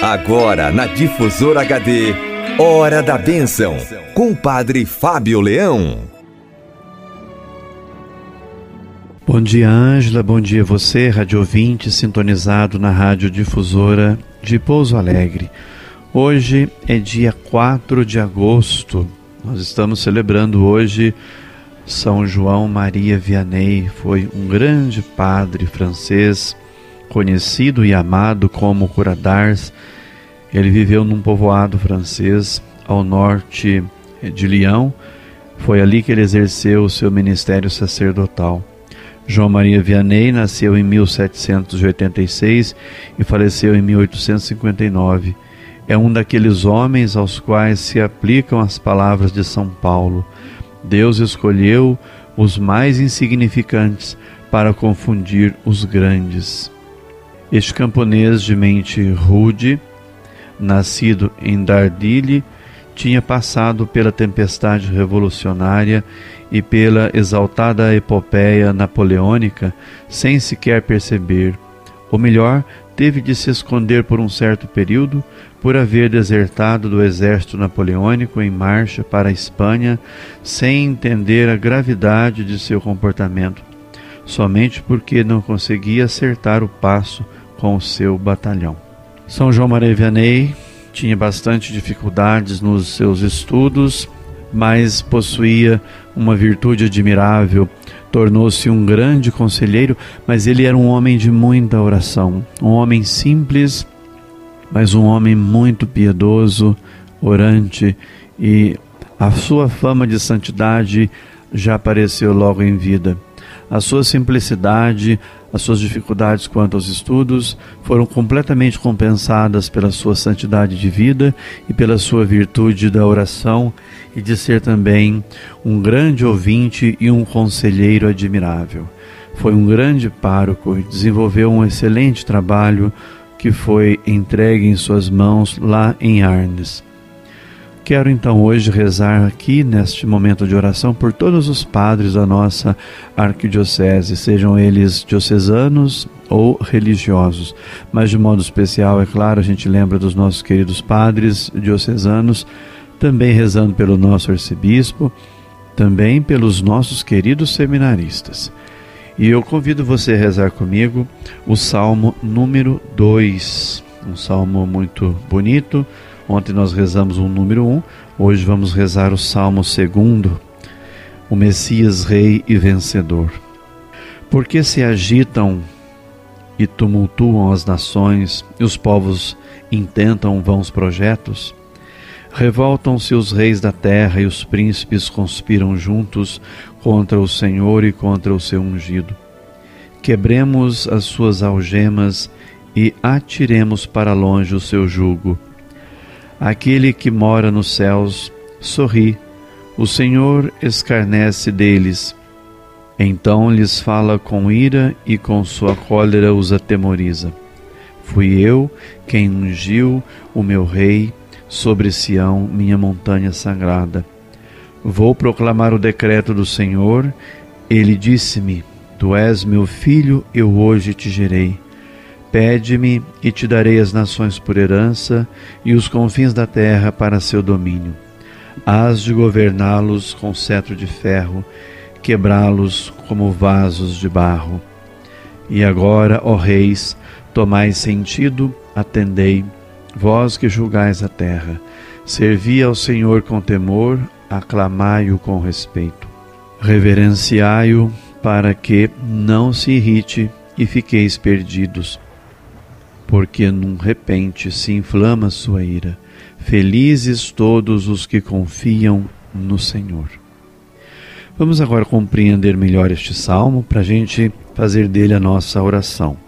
Agora na Difusora HD, Hora da Bênção, com o Padre Fábio Leão. Bom dia, Ângela. Bom dia você, rádio ouvinte, sintonizado na Rádio Difusora de Pouso Alegre. Hoje é dia 4 de agosto. Nós estamos celebrando hoje São João Maria Vianney. Foi um grande padre francês conhecido e amado como Cura d'Ars, ele viveu num povoado francês ao norte de Lyon. Foi ali que ele exerceu o seu ministério sacerdotal. João Maria Vianney nasceu em 1786 e faleceu em 1859. É um daqueles homens aos quais se aplicam as palavras de São Paulo. Deus escolheu os mais insignificantes para confundir os grandes. Este camponês de mente rude, nascido em Dardilly, tinha passado pela tempestade revolucionária e pela exaltada epopeia napoleônica sem sequer perceber. Ou melhor, teve de se esconder por um certo período por haver desertado do exército napoleônico em marcha para a Espanha sem entender a gravidade de seu comportamento, somente porque não conseguia acertar o passo com o seu batalhão. São João Maria Vianney tinha bastante dificuldades nos seus estudos, mas possuía uma virtude admirável. Tornou-se um grande conselheiro, mas ele era um homem de muita oração, um homem simples, mas um homem muito piedoso, orante, e a sua fama de santidade já apareceu logo em vida. A sua simplicidade, as suas dificuldades quanto aos estudos foram completamente compensadas pela sua santidade de vida e pela sua virtude da oração e de ser também um grande ouvinte e um conselheiro admirável. Foi um grande pároco e desenvolveu um excelente trabalho que foi entregue em suas mãos lá em Arnes. Quero então hoje rezar aqui, neste momento de oração, por todos os padres da nossa arquidiocese, sejam eles diocesanos ou religiosos. Mas de modo especial, é claro, a gente lembra dos nossos queridos padres diocesanos, também rezando pelo nosso arcebispo, também pelos nossos queridos seminaristas. E eu convido você a rezar comigo o Salmo número 2, um salmo muito bonito Ontem nós rezamos o número 1, um, hoje vamos rezar o Salmo 2, o Messias Rei e Vencedor. Porque se agitam e tumultuam as nações e os povos intentam vãos projetos? Revoltam-se os reis da terra e os príncipes conspiram juntos contra o Senhor e contra o seu ungido. Quebremos as suas algemas e atiremos para longe o seu jugo Aquele que mora nos céus sorri, o Senhor escarnece deles. Então lhes fala com ira e com sua cólera os atemoriza. Fui eu quem ungiu o meu rei sobre Sião, minha montanha sagrada. Vou proclamar o decreto do Senhor. Ele disse-me: Tu és meu filho, eu hoje te gerei. Pede-me e te darei as nações por herança e os confins da terra para seu domínio. Hás de governá-los com cetro de ferro, quebrá-los como vasos de barro. E agora, ó reis, tomai sentido, atendei, vós que julgais a terra. Servi ao Senhor com temor, aclamai-o com respeito. Reverenciai-o para que não se irrite e fiqueis perdidos porque num repente se inflama sua ira. Felizes todos os que confiam no Senhor. Vamos agora compreender melhor este salmo para a gente fazer dele a nossa oração.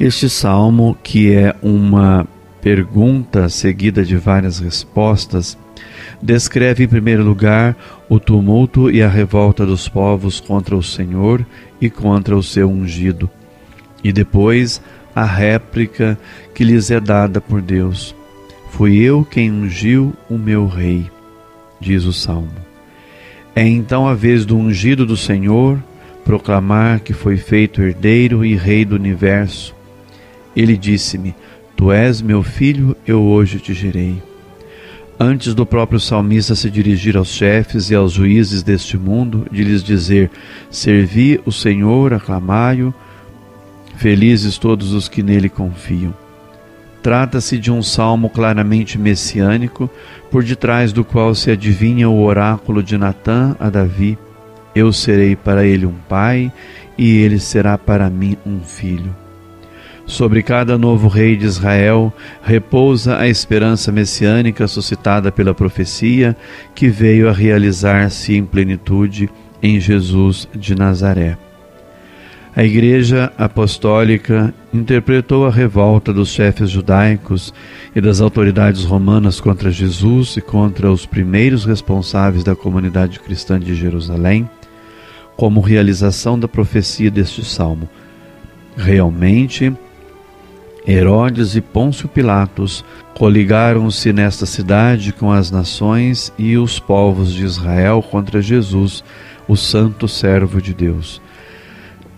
Este salmo, que é uma pergunta seguida de várias respostas, descreve em primeiro lugar o tumulto e a revolta dos povos contra o Senhor e contra o seu ungido, e depois a réplica que lhes é dada por Deus. Fui eu quem ungiu o meu rei, diz o salmo. É então a vez do ungido do Senhor proclamar que foi feito herdeiro e rei do universo. Ele disse-me: Tu és meu filho, eu hoje te gerei. Antes do próprio salmista se dirigir aos chefes e aos juízes deste mundo, de lhes dizer: Servi o Senhor, aclamai-o, felizes todos os que nele confiam. Trata-se de um salmo claramente messiânico, por detrás do qual se adivinha o oráculo de Natã a Davi: Eu serei para ele um pai, e ele será para mim um filho. Sobre cada novo rei de Israel repousa a esperança messiânica suscitada pela profecia que veio a realizar-se em plenitude em Jesus de Nazaré. A Igreja Apostólica interpretou a revolta dos chefes judaicos e das autoridades romanas contra Jesus e contra os primeiros responsáveis da comunidade cristã de Jerusalém como realização da profecia deste salmo. Realmente, Herodes e Pôncio Pilatos coligaram-se nesta cidade com as nações e os povos de Israel contra Jesus, o santo servo de Deus.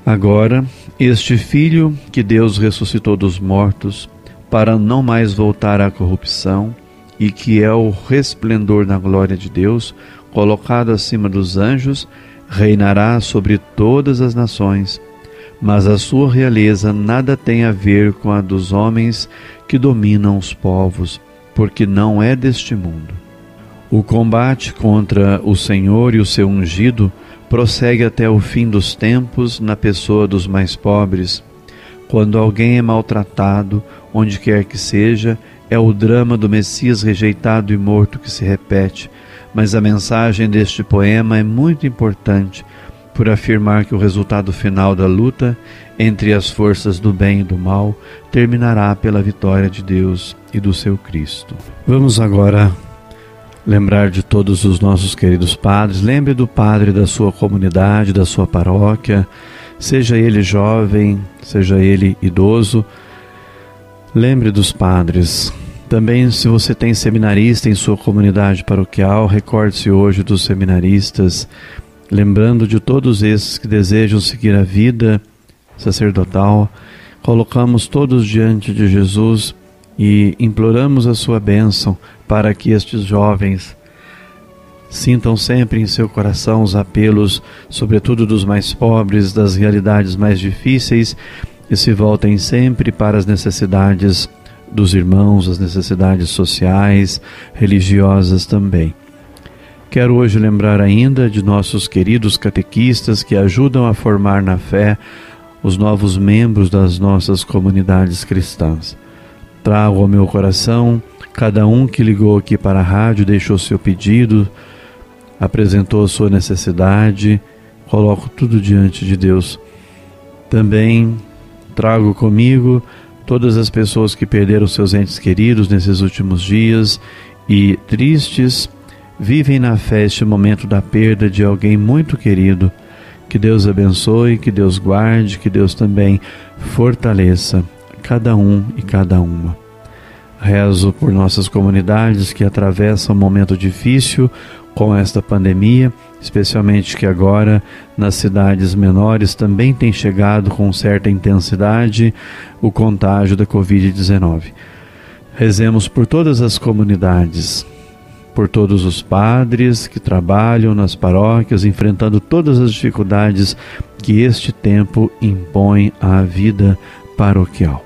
Agora, este filho que Deus ressuscitou dos mortos, para não mais voltar à corrupção, e que é o resplendor da glória de Deus, colocado acima dos anjos, reinará sobre todas as nações mas a sua realeza nada tem a ver com a dos homens que dominam os povos, porque não é deste mundo. O combate contra o Senhor e o seu ungido prossegue até o fim dos tempos na pessoa dos mais pobres. Quando alguém é maltratado, onde quer que seja, é o drama do Messias rejeitado e morto que se repete, mas a mensagem deste poema é muito importante por afirmar que o resultado final da luta entre as forças do bem e do mal terminará pela vitória de Deus e do seu Cristo. Vamos agora lembrar de todos os nossos queridos padres. Lembre do padre da sua comunidade, da sua paróquia, seja ele jovem, seja ele idoso. Lembre dos padres. Também, se você tem seminarista em sua comunidade paroquial, recorde-se hoje dos seminaristas lembrando de todos esses que desejam seguir a vida sacerdotal, colocamos todos diante de Jesus e imploramos a sua bênção para que estes jovens sintam sempre em seu coração os apelos, sobretudo dos mais pobres, das realidades mais difíceis e se voltem sempre para as necessidades dos irmãos, as necessidades sociais, religiosas também. Quero hoje lembrar ainda de nossos queridos catequistas que ajudam a formar na fé os novos membros das nossas comunidades cristãs. Trago ao meu coração cada um que ligou aqui para a rádio, deixou seu pedido, apresentou sua necessidade, coloco tudo diante de Deus. Também trago comigo todas as pessoas que perderam seus entes queridos nesses últimos dias e tristes vivem na fé este momento da perda de alguém muito querido. Que Deus abençoe, que Deus guarde, que Deus também fortaleça cada um e cada uma. Rezo por nossas comunidades que atravessam um momento difícil com esta pandemia, especialmente que agora nas cidades menores também tem chegado com certa intensidade o contágio da Covid-19. Rezemos por todas as comunidades, por todos os padres que trabalham nas paróquias, enfrentando todas as dificuldades que este tempo impõe à vida paroquial.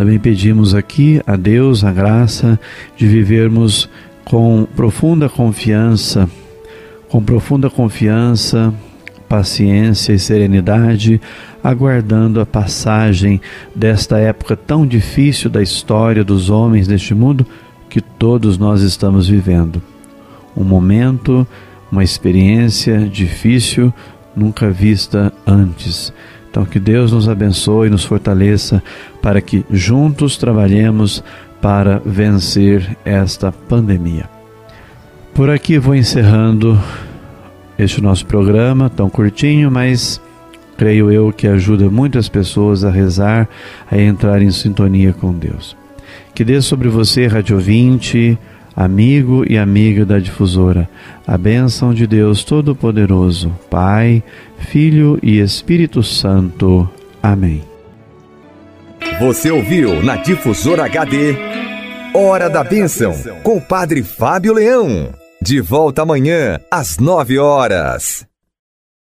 Também pedimos aqui a Deus a graça de vivermos com profunda confiança, com profunda confiança, paciência e serenidade, aguardando a passagem desta época tão difícil da história dos homens neste mundo que todos nós estamos vivendo. Um momento, uma experiência difícil, nunca vista antes. Então, que Deus nos abençoe e nos fortaleça para que juntos trabalhemos para vencer esta pandemia. Por aqui vou encerrando este nosso programa, tão curtinho, mas creio eu que ajuda muitas pessoas a rezar, a entrar em sintonia com Deus. Que dê sobre você, rádio ouvinte, amigo e amiga da difusora, a bênção de Deus Todo-Poderoso, Pai, Filho e Espírito Santo. Amém. Você ouviu na Difusora HD Hora da Bênção com o Padre Fábio Leão. De volta amanhã às nove horas.